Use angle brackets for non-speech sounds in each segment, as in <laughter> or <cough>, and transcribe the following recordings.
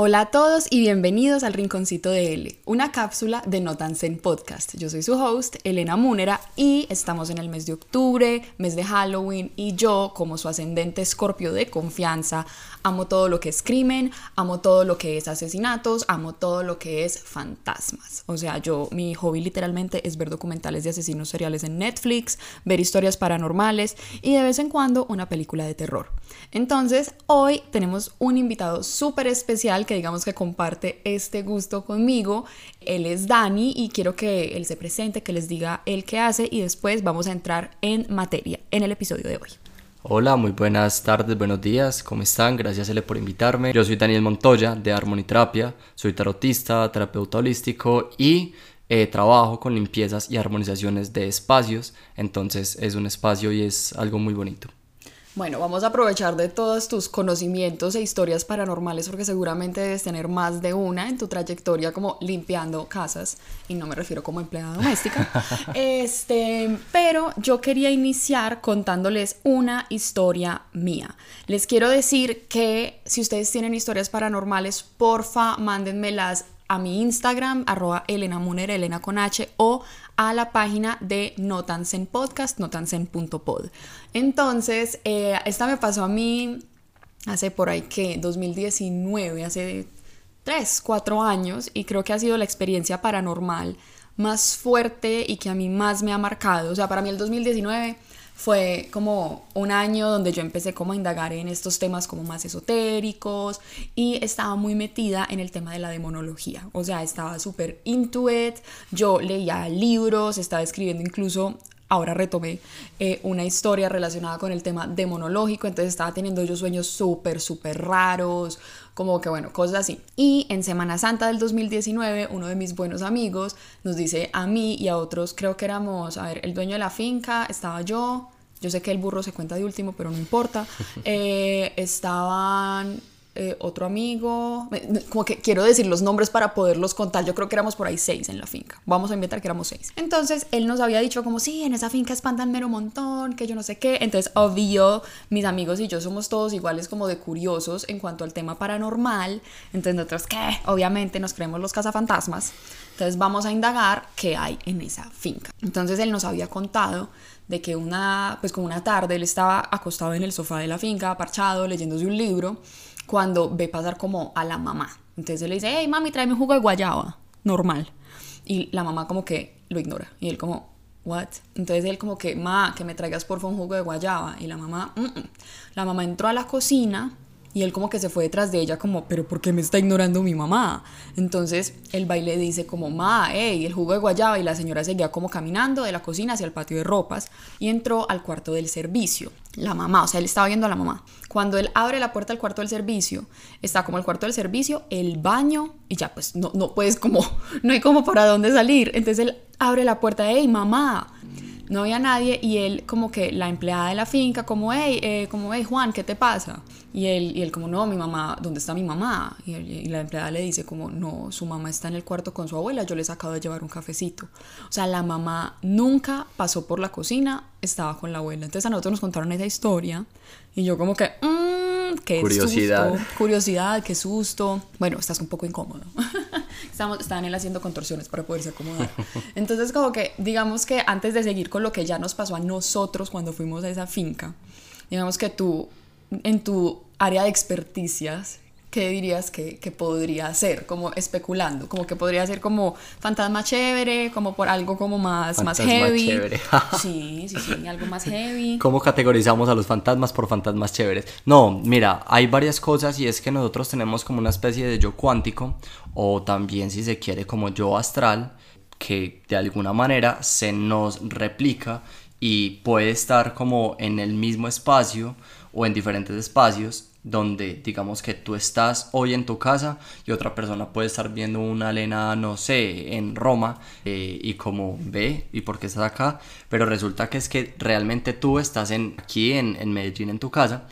Hola a todos y bienvenidos al Rinconcito de L, una cápsula de Notansen Podcast. Yo soy su host, Elena Múnera, y estamos en el mes de octubre, mes de Halloween, y yo, como su ascendente escorpio de confianza, amo todo lo que es crimen, amo todo lo que es asesinatos, amo todo lo que es fantasmas. O sea, yo, mi hobby literalmente es ver documentales de asesinos seriales en Netflix, ver historias paranormales y de vez en cuando una película de terror. Entonces, hoy tenemos un invitado súper especial que digamos que comparte este gusto conmigo. Él es Dani y quiero que él se presente, que les diga él qué hace y después vamos a entrar en materia en el episodio de hoy. Hola, muy buenas tardes, buenos días, ¿cómo están? Gracias L por invitarme. Yo soy Daniel Montoya de Armoniterapia, soy tarotista, terapeuta holístico y eh, trabajo con limpiezas y armonizaciones de espacios, entonces es un espacio y es algo muy bonito. Bueno, vamos a aprovechar de todos tus conocimientos e historias paranormales porque seguramente debes tener más de una en tu trayectoria como limpiando casas y no me refiero como empleada doméstica. <laughs> este, pero yo quería iniciar contándoles una historia mía. Les quiero decir que si ustedes tienen historias paranormales, porfa, mándenmelas a mi Instagram, arroba Elena Muner, Elena con H, o a la página de Notansen Podcast, notansen.pod. Entonces, eh, esta me pasó a mí hace por ahí que 2019, hace 3, 4 años, y creo que ha sido la experiencia paranormal más fuerte y que a mí más me ha marcado. O sea, para mí el 2019 fue como un año donde yo empecé como a indagar en estos temas como más esotéricos y estaba muy metida en el tema de la demonología, o sea, estaba súper into it, yo leía libros, estaba escribiendo incluso ahora retomé eh, una historia relacionada con el tema demonológico, entonces estaba teniendo yo sueños súper, súper raros, como que bueno, cosas así. Y en Semana Santa del 2019, uno de mis buenos amigos nos dice a mí y a otros, creo que éramos, a ver, el dueño de la finca, estaba yo, yo sé que el burro se cuenta de último, pero no importa, <laughs> eh, estaban eh, otro amigo, como que quiero decir los nombres para poderlos contar, yo creo que éramos por ahí seis en la finca, vamos a inventar que éramos seis. Entonces él nos había dicho como, sí, en esa finca espantan mero montón, que yo no sé qué, entonces obvio, mis amigos y yo somos todos iguales como de curiosos en cuanto al tema paranormal, entonces nosotros, ¿qué? Obviamente nos creemos los cazafantasmas, entonces vamos a indagar qué hay en esa finca. Entonces él nos había contado de que una, pues como una tarde él estaba acostado en el sofá de la finca, parchado, leyéndose un libro, cuando ve pasar como a la mamá. Entonces él le dice, hey mami, tráeme un jugo de guayaba, normal. Y la mamá como que lo ignora. Y él como, what? Entonces él como que, ma, que me traigas por favor un jugo de guayaba. Y la mamá, la mamá entró a la cocina y él como que se fue detrás de ella como, pero ¿por qué me está ignorando mi mamá? Entonces el baile dice como, ma, hey, el jugo de guayaba y la señora seguía como caminando de la cocina hacia el patio de ropas y entró al cuarto del servicio. La mamá, o sea, él estaba viendo a la mamá. Cuando él abre la puerta del cuarto del servicio, está como el cuarto del servicio, el baño y ya pues no, no puedes como, <laughs> no hay como para dónde salir. Entonces él abre la puerta, hey, mamá no había nadie y él como que la empleada de la finca como hey eh, como hey Juan qué te pasa y él y él como no mi mamá dónde está mi mamá y, la empleada le dice como no su mamá está en el cuarto con su abuela yo les acabo de llevar un cafecito o sea la mamá nunca pasó por la cocina estaba con la abuela. Entonces a nosotros nos contaron esa historia y yo como que mmm, qué curiosidad susto, curiosidad. Qué susto. Bueno estás un poco incómodo. <laughs> Estamos, estaban él haciendo contorsiones para poderse acomodar. <laughs> Entonces, como que, digamos que antes de seguir con lo que ya nos pasó a nosotros cuando fuimos a esa finca, digamos que tú, en tu área de experticias, ¿qué dirías que, que, podría ser? Como especulando, como que podría ser como fantasma chévere, como por algo como más, más heavy. Chévere. <laughs> sí, sí, sí, algo más heavy. ¿Cómo categorizamos a los fantasmas por fantasmas chéveres? No, mira, hay varias cosas y es que nosotros tenemos como una especie de yo cuántico o también si se quiere como yo astral que de alguna manera se nos replica y puede estar como en el mismo espacio o en diferentes espacios donde digamos que tú estás hoy en tu casa y otra persona puede estar viendo una Elena, no sé, en Roma eh, y como ve y por qué estás acá, pero resulta que es que realmente tú estás en, aquí en, en Medellín en tu casa.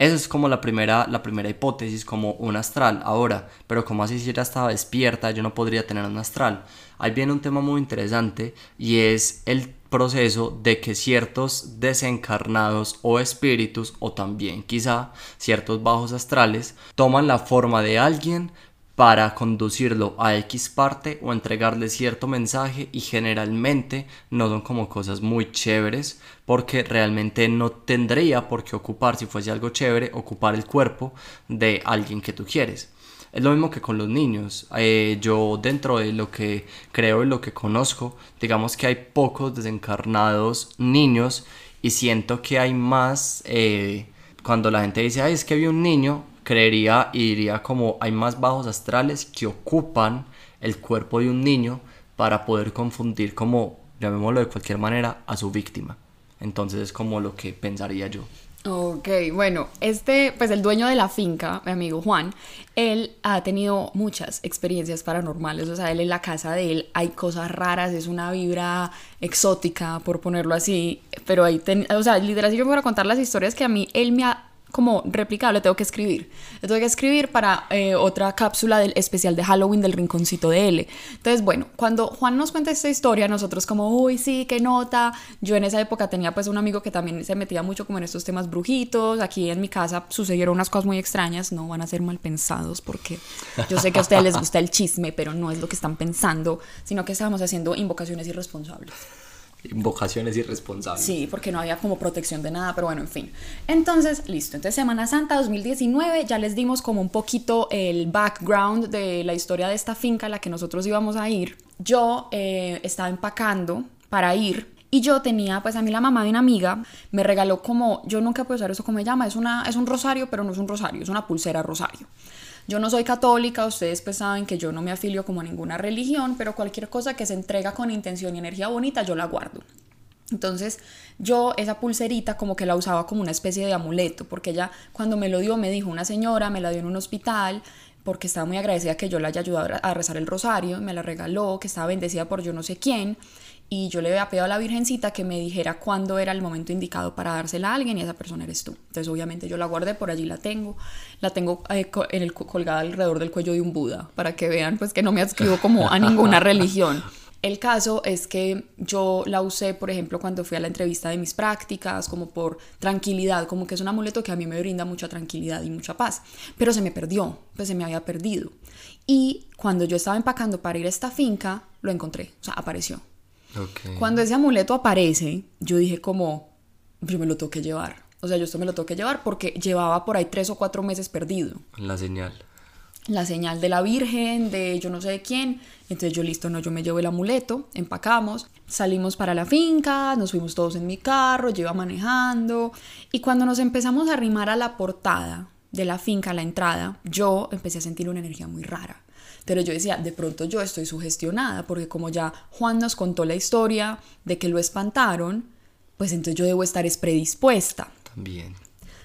Esa es como la primera, la primera hipótesis, como un astral. Ahora, pero como así si ya estaba despierta, yo no podría tener un astral. Ahí viene un tema muy interesante y es el proceso de que ciertos desencarnados o espíritus o también quizá ciertos bajos astrales toman la forma de alguien para conducirlo a X parte o entregarle cierto mensaje y generalmente no son como cosas muy chéveres porque realmente no tendría por qué ocupar, si fuese algo chévere, ocupar el cuerpo de alguien que tú quieres. Es lo mismo que con los niños. Eh, yo dentro de lo que creo y lo que conozco, digamos que hay pocos desencarnados niños y siento que hay más... Eh, cuando la gente dice, ay, es que vi un niño, creería y diría como hay más bajos astrales que ocupan el cuerpo de un niño para poder confundir como, llamémoslo de cualquier manera, a su víctima. Entonces es como lo que pensaría yo. Ok, bueno, este, pues el dueño de la finca, mi amigo Juan, él ha tenido muchas experiencias paranormales, o sea, él en la casa de él hay cosas raras, es una vibra exótica, por ponerlo así, pero ahí, o sea, literal, si yo me voy a contar las historias que a mí, él me ha como replicable, tengo que escribir. Le tengo que escribir para eh, otra cápsula del especial de Halloween del Rinconcito de L. Entonces, bueno, cuando Juan nos cuenta esta historia, nosotros como, uy, sí, qué nota. Yo en esa época tenía pues un amigo que también se metía mucho como en estos temas brujitos. Aquí en mi casa sucedieron unas cosas muy extrañas, no van a ser mal pensados porque yo sé que a ustedes les gusta el chisme, pero no es lo que están pensando, sino que estábamos haciendo invocaciones irresponsables. Invocaciones irresponsables. Sí, porque no había como protección de nada, pero bueno, en fin. Entonces, listo. Entonces, Semana Santa 2019, ya les dimos como un poquito el background de la historia de esta finca a la que nosotros íbamos a ir. Yo eh, estaba empacando para ir y yo tenía, pues a mí la mamá de una amiga me regaló como, yo nunca puedo usar eso como me llama, es, una, es un rosario, pero no es un rosario, es una pulsera rosario. Yo no soy católica, ustedes pues saben que yo no me afilio como a ninguna religión, pero cualquier cosa que se entrega con intención y energía bonita, yo la guardo. Entonces yo esa pulserita como que la usaba como una especie de amuleto, porque ella cuando me lo dio me dijo una señora, me la dio en un hospital, porque estaba muy agradecida que yo la haya ayudado a rezar el rosario, me la regaló, que estaba bendecida por yo no sé quién, y yo le había pedido a la Virgencita que me dijera cuándo era el momento indicado para dársela a alguien y esa persona eres tú. Entonces obviamente yo la guardé, por allí la tengo, la tengo eh, en el, colgada alrededor del cuello de un Buda, para que vean pues que no me adscribo como a ninguna <laughs> religión. El caso es que yo la usé, por ejemplo, cuando fui a la entrevista de mis prácticas, como por tranquilidad, como que es un amuleto que a mí me brinda mucha tranquilidad y mucha paz, pero se me perdió, pues se me había perdido. Y cuando yo estaba empacando para ir a esta finca, lo encontré, o sea, apareció. Cuando ese amuleto aparece, yo dije como, yo me lo tengo que llevar. O sea, yo esto me lo tengo que llevar porque llevaba por ahí tres o cuatro meses perdido. La señal. La señal de la Virgen, de yo no sé de quién. Entonces yo listo, no, yo me llevo el amuleto, empacamos, salimos para la finca, nos fuimos todos en mi carro, yo iba manejando. Y cuando nos empezamos a arrimar a la portada de la finca, a la entrada, yo empecé a sentir una energía muy rara. Pero yo decía, de pronto yo estoy sugestionada, porque como ya Juan nos contó la historia de que lo espantaron, pues entonces yo debo estar predispuesta. También.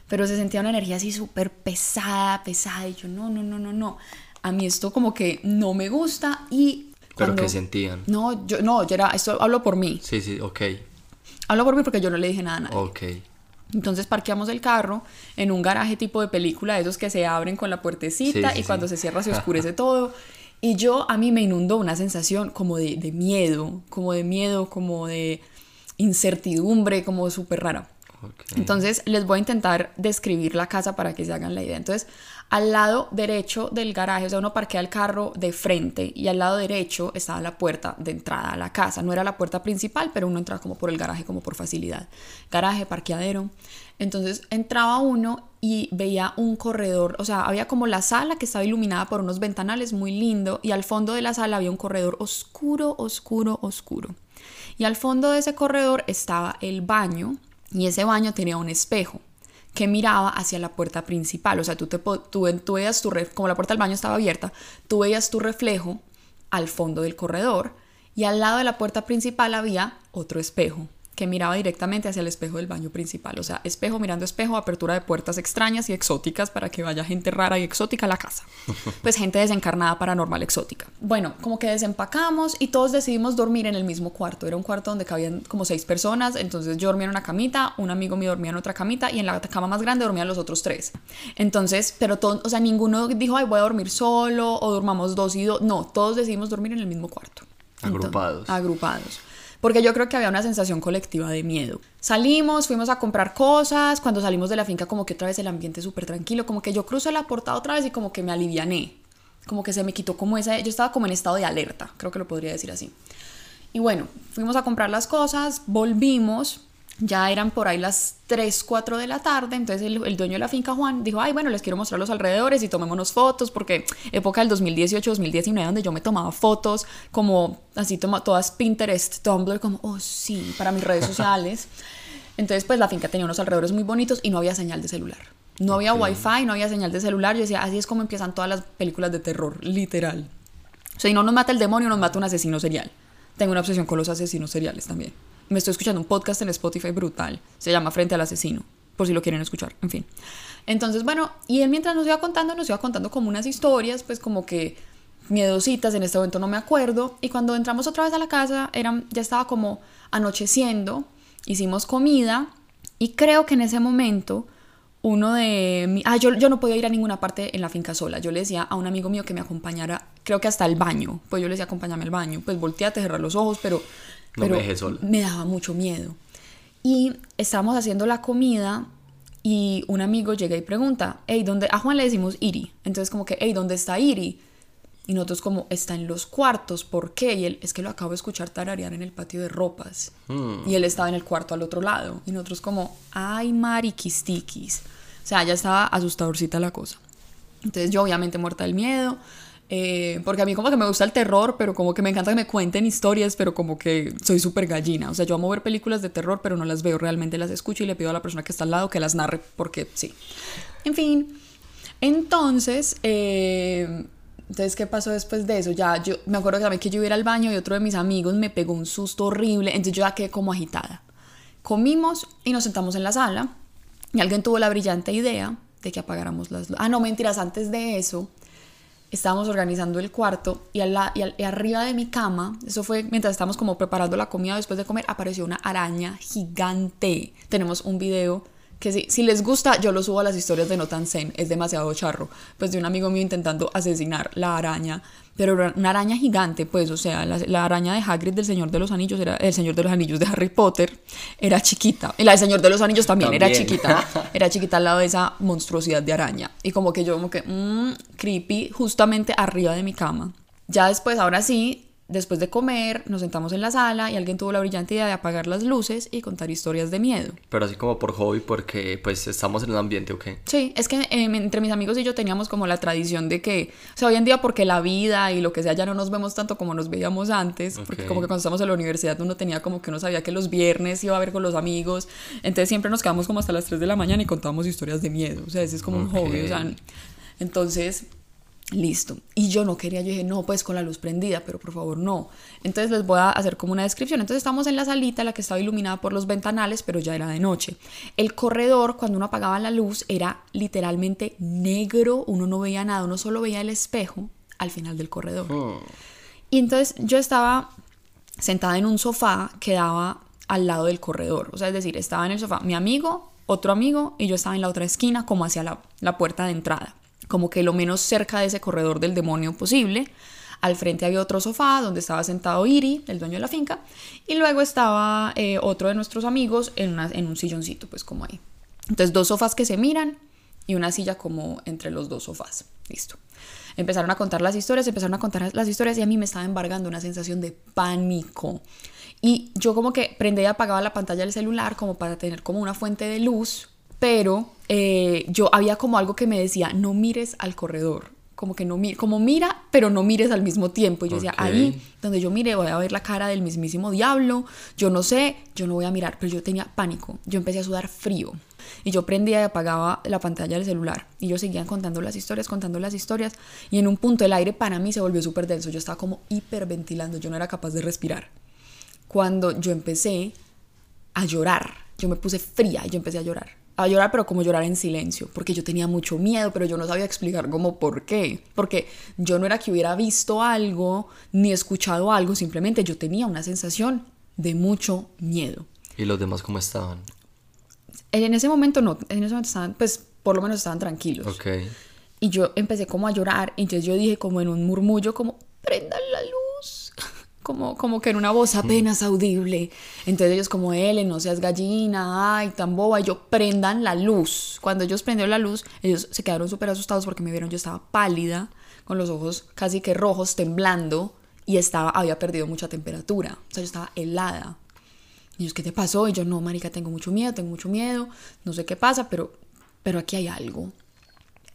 Pero se sentía una energía así súper pesada, pesada, y yo, no, no, no, no, no. A mí esto como que no me gusta y... ¿Pero qué sentían? No, yo, no, yo era, esto hablo por mí. Sí, sí, ok. Hablo por mí porque yo no le dije nada a nadie. Ok. Entonces parqueamos el carro en un garaje tipo de película, de esos que se abren con la puertecita y cuando se cierra se <laughs> oscurece todo. Y yo, a mí me inundó una sensación como de, de miedo, como de miedo, como de incertidumbre, como súper rara. Entonces les voy a intentar describir la casa para que se hagan la idea. Entonces, al lado derecho del garaje, o sea, uno parquea el carro de frente y al lado derecho estaba la puerta de entrada a la casa. No era la puerta principal, pero uno entraba como por el garaje, como por facilidad. Garaje, parqueadero. Entonces entraba uno y veía un corredor, o sea, había como la sala que estaba iluminada por unos ventanales muy lindo y al fondo de la sala había un corredor oscuro, oscuro, oscuro. Y al fondo de ese corredor estaba el baño y ese baño tenía un espejo que miraba hacia la puerta principal. O sea, tú, te, tú, tú veías tu, como la puerta del baño estaba abierta, tú veías tu reflejo al fondo del corredor y al lado de la puerta principal había otro espejo que miraba directamente hacia el espejo del baño principal. O sea, espejo mirando espejo, apertura de puertas extrañas y exóticas para que vaya gente rara y exótica a la casa. <laughs> Pues gente desencarnada, paranormal, exótica. Bueno, como que desempacamos y todos decidimos dormir en el mismo cuarto. Era un cuarto donde cabían como seis personas, entonces yo dormía en una camita, un amigo mío dormía en otra camita y en la cama más grande dormían los otros tres. Entonces, pero todos, o sea, ninguno dijo, ay, voy a dormir solo o dormamos dos y dos. No, todos decidimos dormir en el mismo cuarto. Agrupados. agrupados porque yo creo que había una sensación colectiva de miedo. Salimos, fuimos a comprar cosas, cuando salimos de la finca como que otra vez el ambiente súper tranquilo, como que yo crucé la portada otra vez y como que me aliviané. como que se me quitó como esa, yo estaba como en estado de alerta, creo que lo podría decir así. Y bueno, fuimos a comprar las cosas, volvimos, ya eran por ahí las 3, 4 de la tarde, entonces el, el, dueño de la finca Juan dijo, ay, bueno, les quiero mostrar los alrededores y tomémonos fotos, porque época del 2018-2019 donde yo me tomaba fotos como así, toma, todas Pinterest, Tumblr, como, oh sí, para mis redes sociales. <laughs> Entonces, pues la finca tenía unos alrededores muy bonitos y no había señal de celular. No había wifi, no había señal de celular. Yo decía, así es como empiezan todas las películas de terror, literal. O sea, y no nos mata el demonio, nos mata un asesino serial. Tengo una obsesión con los asesinos seriales también. Me estoy escuchando un podcast en Spotify brutal. Se llama Frente al Asesino, por si lo quieren escuchar. En fin. Entonces, bueno, y él mientras nos iba contando, nos iba contando como unas historias, pues como que miedositas, en este momento no me acuerdo. Y cuando entramos otra vez a la casa, eran, ya estaba como anocheciendo, hicimos comida y creo que en ese momento uno de mi, ah, yo, yo no podía ir a ninguna parte en la finca sola. Yo le decía a un amigo mío que me acompañara, creo que hasta el baño. Pues yo le decía, acompáñame al baño. Pues volteate, cerrar los ojos, pero, No pero me dejes sola. me daba mucho miedo. Y estábamos haciendo la comida y un amigo llega y pregunta, hey, ¿dónde? A Juan le decimos Iri. Entonces como que, hey, ¿dónde está Iri? Y nosotros como, está en los cuartos, ¿por qué? Y él, es que lo acabo de escuchar tararear en el patio de ropas. Hmm. Y él estaba en el cuarto al otro lado. Y nosotros como, ay, mariquistiquis. O sea, ya estaba asustadorcita la cosa. Entonces yo obviamente muerta del miedo. Eh, porque a mí como que me gusta el terror, pero como que me encanta que me cuenten historias, pero como que soy súper gallina. O sea, yo amo ver películas de terror, pero no las veo, realmente las escucho y le pido a la persona que está al lado que las narre, porque sí. En fin, entonces, eh, entonces, ¿qué pasó después de eso? Ya yo me acuerdo que también que yo iba al baño y otro de mis amigos me pegó un susto horrible, entonces yo ya quedé como agitada. Comimos y nos sentamos en la sala y alguien tuvo la brillante idea de que apagáramos las luces. Ah, no, mentiras, antes de eso estábamos organizando el cuarto y, arriba de mi cama, eso fue mientras estábamos como preparando la comida después de comer, apareció una araña gigante. Tenemos un video que si, si les gusta, yo lo subo a las historias de Notan Zen, es demasiado charro, pues de un amigo mío intentando asesinar la araña, pero una araña gigante, pues, o sea, la, la araña de Hagrid del Señor de los Anillos, era el Señor de los Anillos de Harry Potter, era chiquita, y la del Señor de los Anillos también, era chiquita, <laughs> era chiquita al lado de esa monstruosidad de araña, y como que yo como que, mmm, creepy, justamente arriba de mi cama. Ya después, ahora sí, después de comer, nos sentamos en la sala y alguien tuvo la brillante idea de apagar las luces y contar historias de miedo. Pero así como por hobby, porque pues estamos en un ambiente, ¿ok? Sí, es que eh, entre mis amigos y yo teníamos como la tradición de que, o sea, hoy en día porque la vida y lo que sea ya no nos vemos tanto como nos veíamos antes, porque como que cuando estábamos en la universidad uno tenía como que uno sabía que los viernes iba a ver con los amigos, entonces siempre nos quedamos como hasta las 3 de la mañana y contábamos historias de miedo, o sea, ese es como un Ok. hobby, o sea, entonces, listo. Y yo no quería, yo dije, no, pues con la luz prendida, pero por favor no. Entonces les voy a hacer como una descripción. Entonces estamos en la salita, la que estaba iluminada por los ventanales, pero ya era de noche. El corredor, cuando uno apagaba la luz, era literalmente negro, uno no veía nada, uno solo veía el espejo al final del corredor. Hmm. Y entonces yo estaba sentada en un sofá que daba al lado del corredor. O sea, es decir, estaba en el sofá mi amigo, otro amigo, y yo estaba en la otra esquina, como hacia la, la puerta de entrada. Como que lo menos cerca de ese corredor del demonio posible. Al frente había otro sofá donde estaba sentado Iri, el dueño de la finca, y luego estaba eh, otro de nuestros amigos en, una- en un silloncito, pues como ahí. Entonces, dos sofás que se miran y una silla como entre los dos sofás. Listo. Empezaron a contar las historias, empezaron a contar las historias y a mí me estaba embargando una sensación de pánico. Y yo como que prendía y apagaba la pantalla del celular como para tener como una fuente de luz, pero eh, yo había como algo que me decía, no mires al corredor. Como que no mires, como mira, pero no mires al mismo tiempo. Y yo decía, Ok. ahí donde yo mire voy a ver la cara del mismísimo diablo, yo no sé, yo no voy a mirar, pero yo tenía pánico, yo empecé a sudar frío y yo prendía y apagaba la pantalla del celular y yo seguía contando las historias, contando las historias y en un punto el aire para mí se volvió súper denso, yo estaba como hiperventilando, yo no era capaz de respirar. Cuando yo empecé a llorar, yo me puse fría y yo empecé a llorar. A llorar, pero como llorar en silencio, porque yo tenía mucho miedo, pero yo no sabía explicar cómo por qué. Porque yo no era que hubiera visto algo ni escuchado algo, simplemente yo tenía una sensación de mucho miedo. ¿Y los demás cómo estaban? En ese momento no, en ese momento estaban, pues por lo menos estaban tranquilos. Ok. Y yo empecé como a llorar, entonces yo dije como en un murmullo como, prendan la luz, como, como que en una voz apenas audible. Entonces ellos como, él, no seas gallina, ay, tan boba, y yo, prendan la luz. Cuando ellos prendieron la luz, ellos se quedaron súper asustados porque me vieron, yo estaba pálida, con los ojos casi que rojos, temblando, y estaba, había perdido mucha temperatura, o sea, yo estaba helada. Y ellos, ¿qué te pasó? Y yo, no, marica, tengo mucho miedo, tengo mucho miedo, no sé qué pasa, pero, pero aquí hay algo.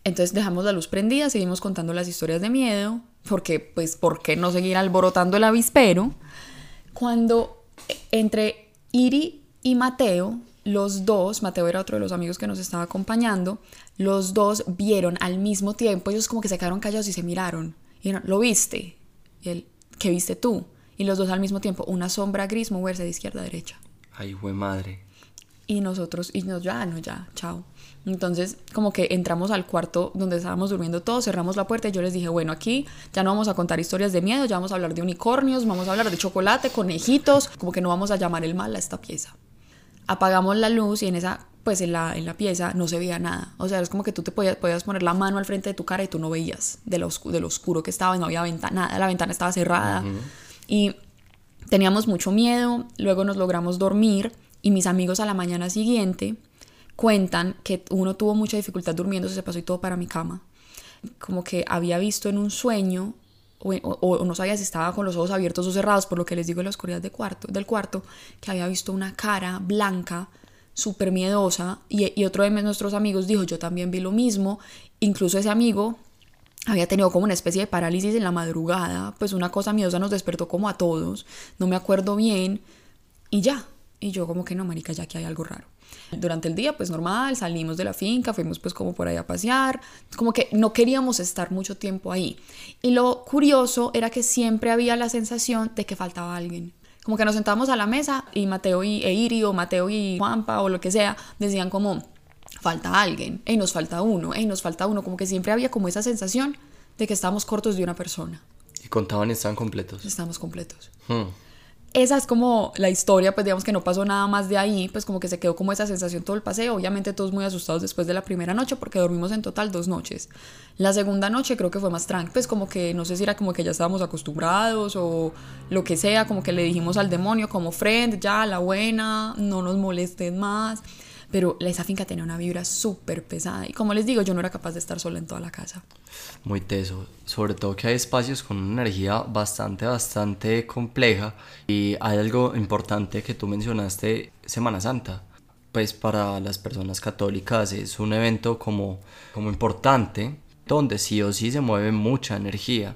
Entonces dejamos la luz prendida, seguimos contando las historias de miedo, porque pues, ¿por qué no seguir alborotando el avispero? Cuando entre Iri y Mateo, los dos, Mateo era otro de los amigos que nos estaba acompañando, los dos vieron al mismo tiempo, ellos como que se quedaron callados y se miraron. Y dijeron, ¿lo viste? Y él, ¿qué viste tú? Y los dos al mismo tiempo, una sombra gris moverse de izquierda a derecha. Ay, fue madre. Y nosotros, y nos, ya, no, ya, chao. Entonces, como que entramos al cuarto donde estábamos durmiendo todos, cerramos la puerta y yo les dije, bueno, aquí ya no vamos a contar historias de miedo, ya vamos a hablar de unicornios, vamos a hablar de chocolate, conejitos, como que no vamos a llamar el mal a esta pieza. Apagamos la luz y en esa, pues en la, en la pieza no se veía nada. O sea, es como que tú te podías, podías poner la mano al frente de tu cara y tú no veías de lo, de lo oscuro que estaba, no había ventana, la ventana estaba cerrada. Y teníamos mucho miedo, luego nos logramos dormir y mis amigos a la mañana siguiente cuentan que uno tuvo mucha dificultad durmiendo, se pasó y todo para mi cama. Como que había visto en un sueño, o, no sabía si estaba con los ojos abiertos o cerrados, por lo que les digo en la oscuridad de cuarto, del cuarto, que había visto una cara blanca, súper miedosa, y, y otro de nuestros amigos dijo, yo también vi lo mismo, incluso ese amigo había tenido como una especie de parálisis en la madrugada, pues una cosa miedosa nos despertó como a todos, no me acuerdo bien, y ya, y yo como que no, marica, ya que hay algo raro. Durante el día, pues normal, salimos de la finca, fuimos pues como por ahí a pasear, como que no queríamos estar mucho tiempo ahí. Y lo curioso era que siempre había la sensación de que faltaba alguien. Como que nos sentábamos a la mesa y Mateo y e Iri o Mateo y Juanpa o lo que sea decían como, falta alguien, y nos falta uno, y nos falta uno, como que siempre había como esa sensación de que estábamos cortos de una persona. ¿Y contaban estaban completos? Estamos completos. Hmm esa es como la historia, pues digamos que no pasó nada más de ahí, pues como que se quedó como esa sensación todo el paseo, obviamente todos muy asustados después de la primera noche porque dormimos en total dos noches. La segunda noche creo que fue más tranquila, pues como que no sé si era como que ya estábamos acostumbrados o lo que sea, como que le dijimos al demonio como friend, ya la buena, no nos molestes más pero esa finca tenía una vibra súper pesada y como les digo, yo no era capaz de estar sola en toda la casa. Muy teso, sobre todo que hay espacios con una energía bastante, bastante compleja y hay algo importante que tú mencionaste, Semana Santa. Pues para las personas católicas es un evento como, como importante donde sí o sí se mueve mucha energía,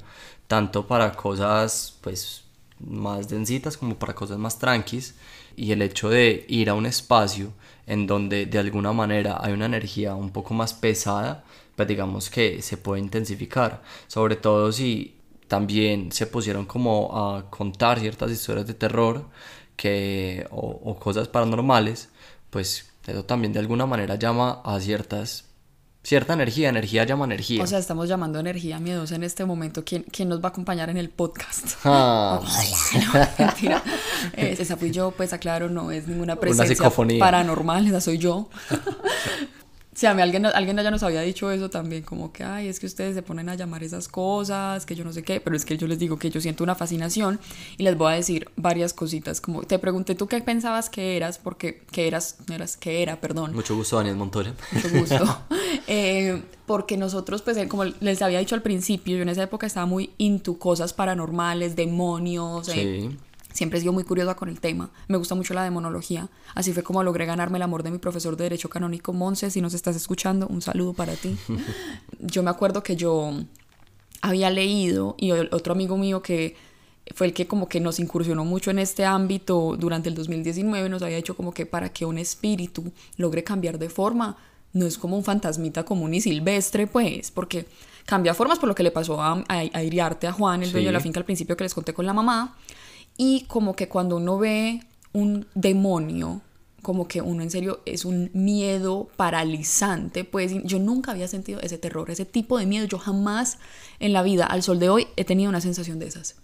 tanto para cosas pues más densitas como para cosas más tranquis y el hecho de ir a un espacio en donde de alguna manera hay una energía un poco más pesada, pues digamos que se puede intensificar, sobre todo si también se pusieron como a contar ciertas historias de terror que, o, o cosas paranormales, pues eso también de alguna manera llama a ciertas cierta energía, energía llama energía. O sea, estamos llamando energía miedosa en este momento. ¿Quién, quién nos va a acompañar en el podcast? Ah. Hola, <laughs> no, mentira. esa fui yo, pues aclaro, no es ninguna presencia paranormal, esa soy yo. <laughs> Sí, a mí alguien, alguien ya nos había dicho eso también, como que, ay, es que ustedes se ponen a llamar esas cosas, que yo no sé qué, pero es que yo les digo que yo siento una fascinación y les voy a decir varias cositas, como te pregunté tú qué pensabas que eras, porque, que eras, eras, que era, perdón. Mucho gusto, Daniel Montoya. Mucho gusto. <laughs> <laughs> eh, porque nosotros, pues, eh, como les había dicho al principio, yo en esa época estaba muy into cosas paranormales, demonios, eh, sí Siempre he sido muy curiosa con el tema. Me gusta mucho la demonología. Así fue como logré ganarme el amor de mi profesor de Derecho Canónico, Monse. Si nos estás escuchando, un saludo para ti. <laughs> yo me acuerdo que yo había leído y otro amigo mío que fue el que como que nos incursionó mucho en este ámbito durante el 2019 nos había dicho como que para que un espíritu logre cambiar de forma no es como un fantasmita común y silvestre pues porque cambia formas por lo que le pasó a, a, Iriarte a Juan el dueño de la finca al principio que les conté con la mamá y como que cuando uno ve un demonio, como que uno en serio es un miedo paralizante, pues yo nunca había sentido ese terror, ese tipo de miedo, yo jamás en la vida, al sol de hoy, he tenido una sensación de esas.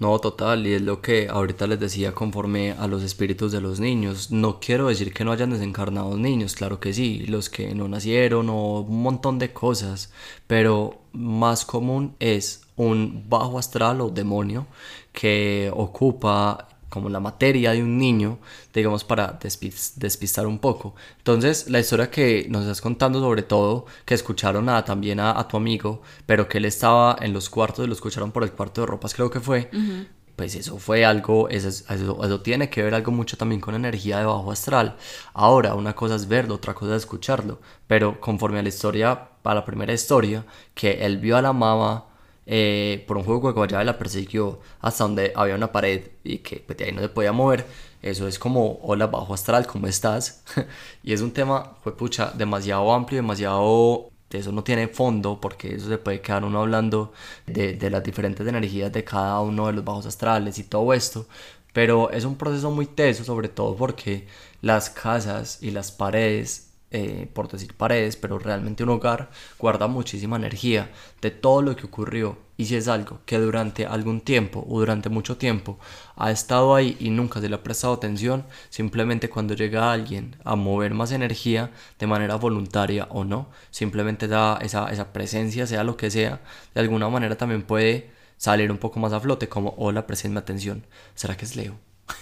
No, total, y es lo que ahorita les decía conforme a los espíritus de los niños. No quiero decir que no hayan desencarnado niños, claro que sí, los que no nacieron o un montón de cosas, pero más común es un bajo astral o demonio que ocupa como la materia de un niño, digamos, para despistar un poco. Entonces, la historia que nos estás contando, sobre todo, que escucharon a, también a, tu amigo, pero que él estaba en los cuartos y lo escucharon por el cuarto de ropas, creo que fue. Pues eso fue algo, eso, eso, tiene que ver algo mucho también con energía de bajo astral. Ahora, una cosa es verlo, otra cosa es escucharlo. Pero conforme a la historia, a la primera historia, que él vio a la mamá eh, por un juego de guayaba la persiguió hasta donde había una pared y que pues, de ahí no se podía mover. Eso es como, hola, bajo astral, ¿cómo estás? <laughs> y es un tema, fue pucha, demasiado amplio, demasiado... Eso no tiene fondo porque eso se puede quedar uno hablando de, de las diferentes energías de cada uno de los bajos astrales y todo esto. Pero es un proceso muy teso, sobre todo porque las casas y las paredes eh, por decir paredes, pero realmente un hogar guarda muchísima energía de todo lo que ocurrió. Y si es algo que durante algún tiempo o durante mucho tiempo ha estado ahí y nunca se le ha prestado atención, simplemente cuando llega alguien a mover más energía de manera voluntaria o no, simplemente da esa, presencia, sea lo que sea, de alguna manera también puede salir un poco más a flote, como hola, presenme atención. ¿Será que es Leo?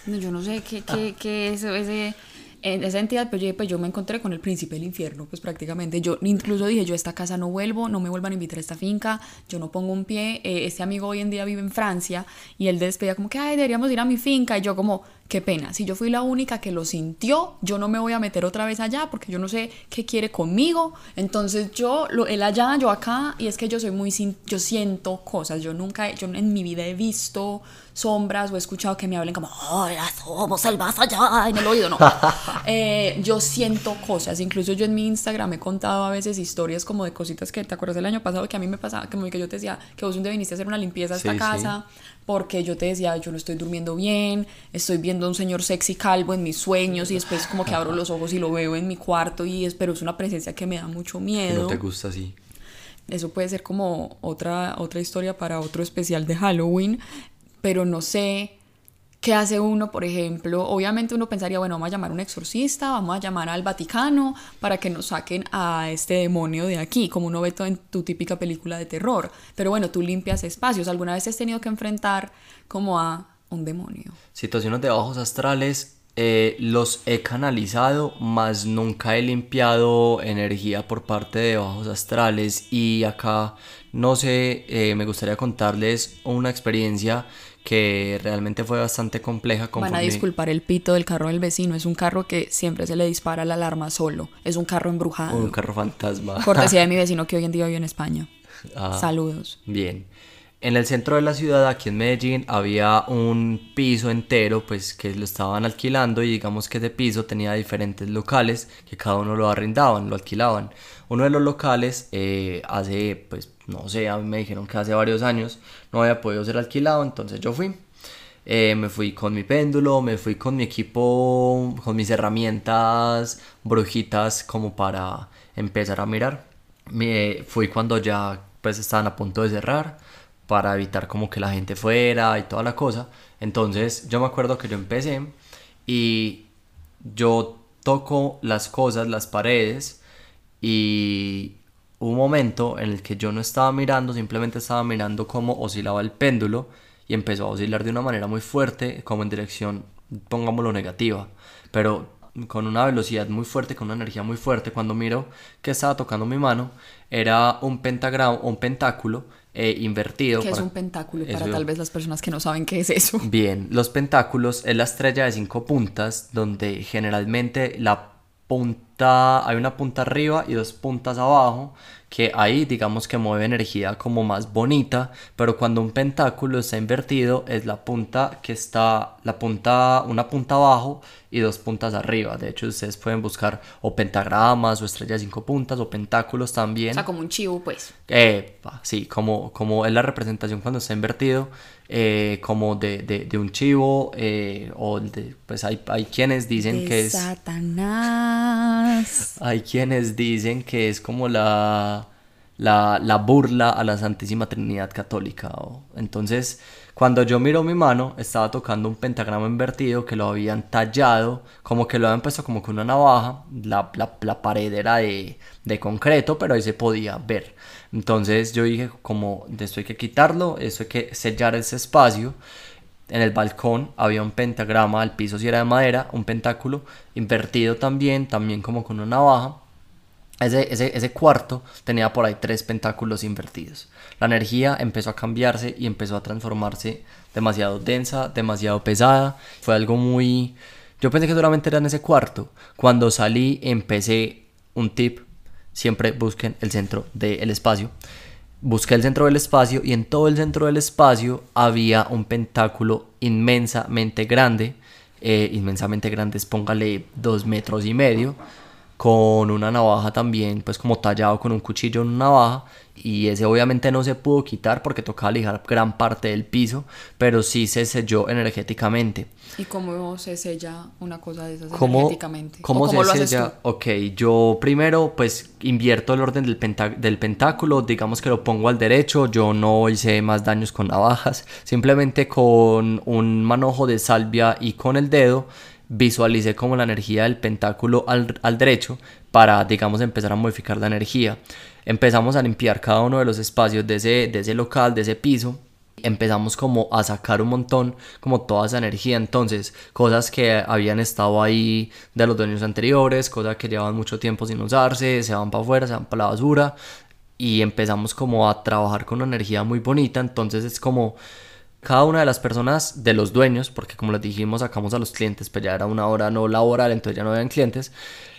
yo no sé qué, qué, qué es ese en esa entidad, pues yo, pues yo me encontré con el príncipe del infierno, pues prácticamente. Yo incluso dije, yo a esta casa no vuelvo, no me vuelvan a invitar a esta finca, yo no pongo un pie. Eh, este amigo hoy en día vive en Francia y él despedía como que, ay, deberíamos ir a mi finca. Y yo como, qué pena, si yo fui la única que lo sintió, yo no me voy a meter otra vez allá porque yo no sé qué quiere conmigo. Entonces yo, lo, él allá, yo acá, y es que yo soy muy, yo siento cosas, yo nunca, yo en mi vida he visto sombras o he escuchado que me hablen como, hola, somos el más allá en el oído, no. <laughs> Eh, yo siento cosas, incluso yo en mi Instagram he contado a veces historias como de cositas que te acuerdas del año pasado que a mí me pasaba, como que yo te decía que vos un día viniste a hacer una limpieza a esta casa. Porque yo te decía, yo no estoy durmiendo bien, estoy viendo a un señor sexy calvo en mis sueños y después como que abro los ojos y lo veo en mi cuarto y espero es una presencia que me da mucho miedo. no te gusta así. Eso puede ser como otra, otra historia para otro especial de Halloween pero no sé qué hace uno, por ejemplo. Obviamente uno pensaría, bueno, vamos a llamar a un exorcista, vamos a llamar al Vaticano para que nos saquen a este demonio de aquí, como uno ve todo en tu típica película de terror. Pero bueno, tú limpias espacios. ¿Alguna vez has tenido que enfrentar como a un demonio? Situaciones de bajos astrales. Eh, los he canalizado, más nunca he limpiado energía por parte de bajos astrales. Y acá, no sé, eh, me gustaría contarles una experiencia que realmente fue bastante compleja. Van a disculpar el pito del carro del vecino, es un carro que siempre se le dispara la alarma solo, es un carro embrujado. Un carro fantasma. Cortesía de <laughs> mi vecino que hoy en día vive en España. Ah, Saludos. Bien. En el centro de la ciudad, aquí en Medellín, había un piso entero, pues que lo estaban alquilando y digamos que ese piso tenía diferentes locales que cada uno lo arrendaban, lo alquilaban. Uno de los locales eh, hace, pues no sé, a mí me dijeron que hace varios años no había podido ser alquilado, entonces yo fui. Eh, me fui con mi péndulo, me fui con mi equipo, con mis herramientas brujitas como para empezar a mirar. Me fui cuando ya pues estaban a punto de cerrar para evitar como que la gente fuera y toda la cosa. Entonces yo me acuerdo que yo empecé y yo toco las cosas, las paredes y un momento en el que yo no estaba mirando, simplemente estaba mirando cómo oscilaba el péndulo y empezó a oscilar de una manera muy fuerte, como en dirección, pongámoslo, negativa, pero con una velocidad muy fuerte, con una energía muy fuerte. Cuando miro que estaba tocando mi mano, era un pentagrama, un pentáculo eh, invertido. ¿Qué es un pentáculo para tal vez las personas que no saben qué es eso? Bien, los pentáculos es la estrella de cinco puntas, donde generalmente la punta, hay una punta arriba y dos puntas abajo, que ahí digamos que mueve energía como más bonita, pero cuando un pentáculo está invertido es la punta que está, la punta, una punta abajo y dos puntas arriba. De hecho, ustedes pueden buscar o pentagramas o estrellas de cinco puntas o pentáculos también. O sea, como un chivo, pues. Eh, sí, como, como es la representación cuando está invertido, eh, como de, de, un chivo, eh, o de, pues hay, hay quienes dicen que es... Satanás. Hay quienes dicen que es como la la, la burla a la Santísima Trinidad Católica. o- Entonces, cuando yo miro mi mano, estaba tocando un pentagrama invertido que lo habían tallado, como que lo habían puesto como con una navaja. La, la, pared era de, de concreto, pero ahí se podía ver. Entonces yo dije, como de esto hay que quitarlo, esto hay que sellar ese espacio. En el balcón había un pentagrama, el piso sí era de madera, un pentáculo invertido también, también como con una navaja. Ese, cuarto tenía por ahí tres pentáculos invertidos. La energía empezó a cambiarse y empezó a transformarse demasiado densa, demasiado pesada. Fue algo muy... Yo pensé que solamente era en ese cuarto. Cuando salí empecé un tip. Siempre busquen el centro del espacio. Busqué el centro del espacio y en todo el centro del espacio había un pentáculo inmensamente grande. eh, inmensamente grande, póngale dos metros y medio con una navaja también, pues como tallado con un cuchillo en una navaja. Y ese obviamente no se pudo quitar porque tocaba lijar gran parte del piso, pero sí se selló energéticamente. ¿Y cómo se sella una cosa de esas ¿Cómo, energéticamente? ¿O cómo, cómo se lo haces sella? tú? Ok, yo primero pues invierto el orden del pentáculo, digamos que lo pongo al derecho, yo no hice más daños con navajas, simplemente con un manojo de salvia y con el dedo visualicé como la energía del pentáculo al, al derecho para, digamos, empezar a modificar la energía. Empezamos a limpiar cada uno de los espacios de ese, de ese local, de ese piso. Empezamos como a sacar un montón, como toda esa energía. Entonces, cosas que habían estado ahí de los dueños anteriores, cosas que llevaban mucho tiempo sin usarse, se van para afuera, se van para la basura. Y empezamos como a trabajar con una energía muy bonita. Entonces es como cada una de las personas de los dueños, porque como les dijimos, sacamos a los clientes, pues ya era una hora no laboral, entonces ya no habían clientes,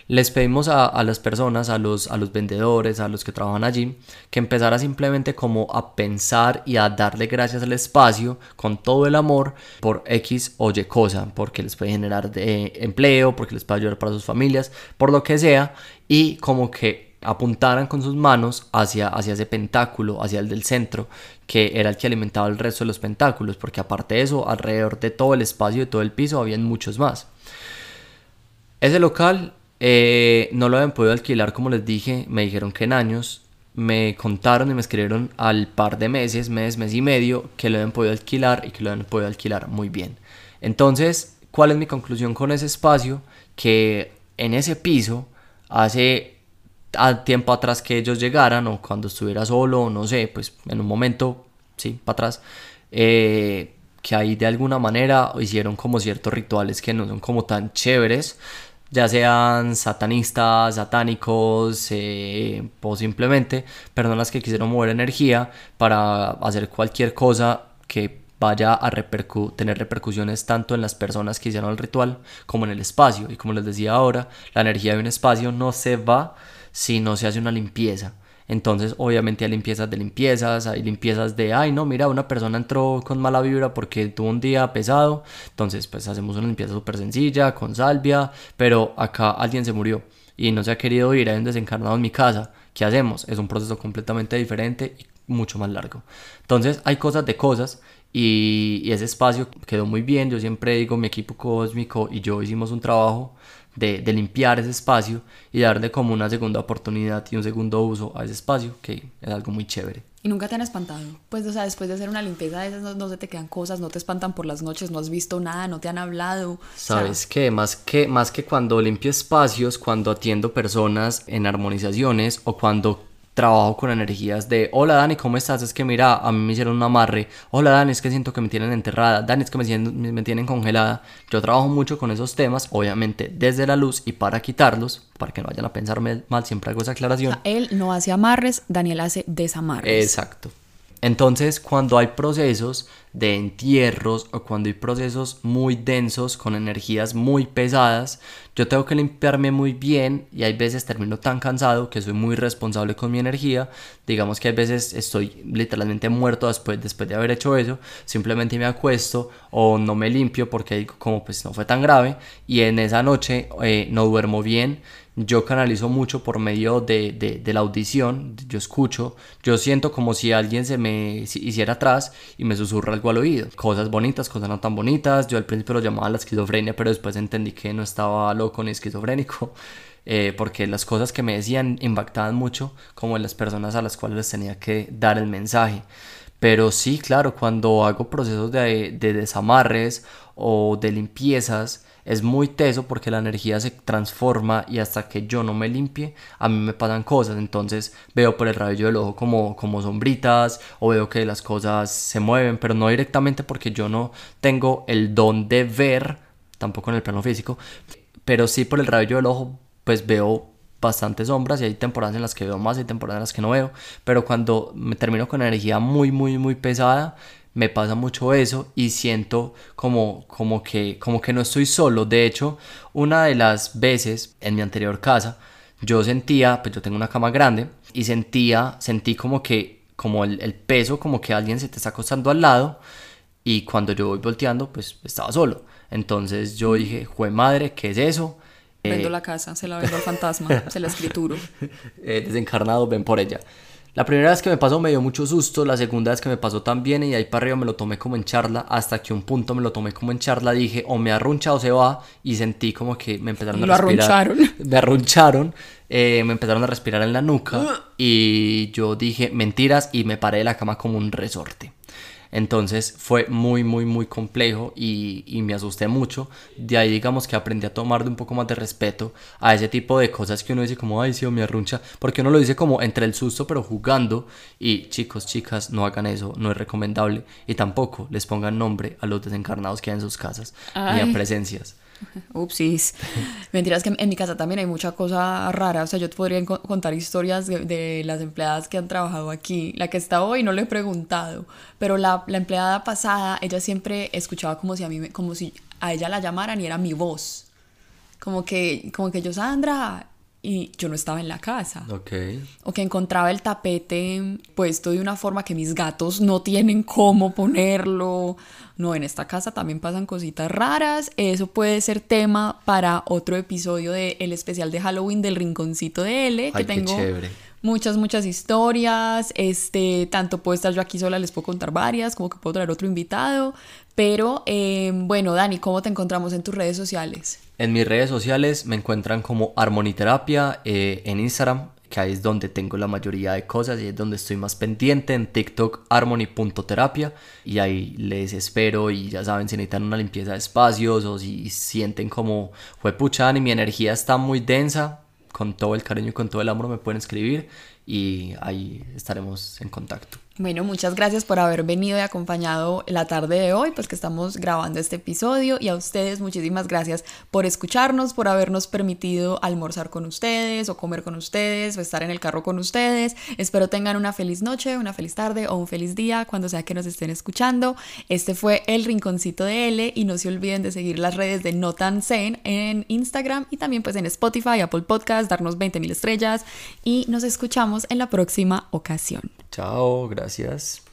les pedimos a, las personas, a los, a los vendedores, a los que trabajan allí, que empezara simplemente como a pensar y a darle gracias al espacio con todo el amor por X o Y cosa, porque les puede generar de empleo, porque les puede ayudar para sus familias, por lo que sea, y como que apuntaran con sus manos hacia, hacia ese pentáculo, hacia el del centro, que era el que alimentaba el resto de los pentáculos, porque aparte de eso, alrededor de todo el espacio y todo el piso habían muchos más. Ese local eh, no lo habían podido alquilar, como les dije, me dijeron que en años, me contaron y me escribieron al par de meses, mes, mes y medio, que lo habían podido alquilar y que lo habían podido alquilar muy bien. Entonces, ¿cuál es mi conclusión con ese espacio? Que en ese piso, hace al tiempo atrás que ellos llegaran o cuando estuviera solo, no sé, pues en un momento, sí, para atrás, eh, que ahí de alguna manera hicieron como ciertos rituales que no son como tan chéveres, ya sean satanistas, satánicos eh, o simplemente personas que quisieron mover energía para hacer cualquier cosa que vaya a repercu tener repercusiones tanto en las personas que hicieron el ritual como en el espacio. Y como les decía ahora, la energía de un espacio no se va si no se hace una limpieza. Entonces, obviamente hay limpiezas de limpiezas, hay limpiezas de, ay, no, mira, una persona entró con mala vibra porque tuvo un día pesado. Entonces, pues hacemos una limpieza súper sencilla, con salvia, pero acá alguien se murió y no se ha querido ir, hay un desencarnado en mi casa. ¿Qué hacemos? Es un proceso completamente diferente y mucho más largo. Entonces, hay cosas de cosas y, y ese espacio quedó muy bien. Yo siempre digo, mi equipo cósmico y yo hicimos un trabajo de, de, limpiar ese espacio y darle como una segunda oportunidad y un segundo uso a ese espacio, que es algo muy chévere. ¿Y nunca te han espantado? Pues, o sea, después de hacer una limpieza de esas, no, no se te quedan cosas, no te espantan por las noches, no has visto nada, no te han hablado. ¿Sabes o sea, qué? Más que, más que cuando limpio espacios, cuando atiendo personas en armonizaciones o cuando trabajo con energías de hola Dani, ¿cómo estás? Es que mira, a mí me hicieron un amarre. Hola Dani, es que siento que me tienen enterrada. Dani, es que me, tienen congelada. Yo trabajo mucho con esos temas, obviamente desde la luz y para quitarlos, para que no vayan a pensarme mal, siempre hago esa aclaración. O sea, él no hace amarres, Daniel hace desamarres. Exacto. Entonces, cuando hay procesos de entierros o cuando hay procesos muy densos con energías muy pesadas, yo tengo que limpiarme muy bien y hay veces termino tan cansado que soy muy responsable con mi energía. Digamos que hay veces estoy literalmente muerto después, después de haber hecho eso, simplemente me acuesto o no me limpio porque como pues no fue tan grave y en esa noche eh, no duermo bien yo canalizo mucho por medio de, de, la audición, yo escucho, yo siento como si alguien se me hiciera atrás y me susurra algo al oído. Cosas bonitas, cosas no tan bonitas. Yo al principio lo llamaba la esquizofrenia, pero después entendí que no estaba loco ni esquizofrénico. <laughs> eh, porque las cosas que me decían impactaban mucho como en las personas a las cuales les tenía que dar el mensaje. Pero sí, claro, cuando hago procesos de, de desamarres o de limpiezas, es muy teso porque la energía se transforma y hasta que yo no me limpie, a mí me pasan cosas. Entonces veo por el rabillo del ojo como, como sombritas o veo que las cosas se mueven, pero no directamente porque yo no tengo el don de ver, tampoco en el plano físico, pero sí por el rabillo del ojo, pues veo bastantes sombras y hay temporadas en las que veo más y temporadas en las que no veo, pero cuando me termino con energía muy, muy, muy pesada, me pasa mucho eso y siento como, como, que, como que no estoy solo. De hecho, una de las veces en mi anterior casa, yo sentía, pues yo tengo una cama grande y sentía, sentí como que, como el, el peso, como que alguien se te está acostando al lado y cuando yo voy volteando, pues estaba solo. Entonces yo dije, jue madre, ¿qué es eso? Vendo la casa, se la vendo al fantasma, se la escrituro. <laughs> eh, desencarnados, ven por ella. La primera vez que me pasó me dio mucho susto, la segunda vez que me pasó también y ahí para arriba me lo tomé como en charla, hasta que un punto me lo tomé como en charla, dije o me arruncha o se va y sentí como que me empezaron a Lo respirar. arruncharon. <laughs> Me arruncharon, eh, me empezaron a respirar en la nuca y yo dije mentiras y me paré de la cama como un resorte. Entonces fue muy, muy, muy complejo y, y, me asusté mucho. De ahí digamos que aprendí a tomar de un poco más de respeto a ese tipo de cosas que uno dice como, ay, sí, o me arruncha, porque uno lo dice como entre el susto pero jugando. Y chicos, chicas, no hagan eso, no es recomendable. Y tampoco les pongan nombre a los desencarnados que hay en sus casas, Ay. ni a presencias. <laughs> Upsis. Mentiras que en mi casa también hay mucha cosa rara. O sea, yo te podría co- contar historias de, las empleadas que han trabajado aquí. La que está hoy no le he preguntado, pero la, la empleada pasada, ella siempre escuchaba como si a mí, como si a ella la llamaran y era mi voz. Como que, como que yo, Sandra, y yo no estaba en la casa. Ok. O que encontraba el tapete puesto de una forma que mis gatos no tienen cómo ponerlo. No, en esta casa también pasan cositas raras. Eso puede ser tema para otro episodio del el especial de Halloween del Rinconcito de L, que Ay, tengo muchas, muchas historias. Este, tanto puedo estar yo aquí sola, les puedo contar varias, como que puedo traer otro invitado. Pero eh, bueno, Dani, ¿cómo te encontramos en tus redes sociales? En mis redes sociales me encuentran como Armoniterapia eh, en Instagram, que ahí es donde tengo la mayoría de cosas y es donde estoy más pendiente. En TikTok, harmony.terapia. Y ahí les espero. Y ya saben, si necesitan una limpieza de espacios o si sienten como fue puchan y mi energía está muy densa, con todo el cariño y con todo el amor me pueden escribir. Y ahí estaremos en contacto. Bueno, muchas gracias por haber venido y acompañado la tarde de hoy, pues que estamos grabando este episodio y a ustedes muchísimas gracias por escucharnos, por habernos permitido almorzar con ustedes o comer con ustedes o estar en el carro con ustedes. Espero tengan una feliz noche, una feliz tarde o un feliz día cuando sea que nos estén escuchando. Este fue el Rinconcito de L y no se olviden de seguir las redes de No Tan Zen en Instagram y también pues en Spotify, Apple Podcast, darnos 20.000 estrellas y nos escuchamos en la próxima ocasión. Chao, gracias.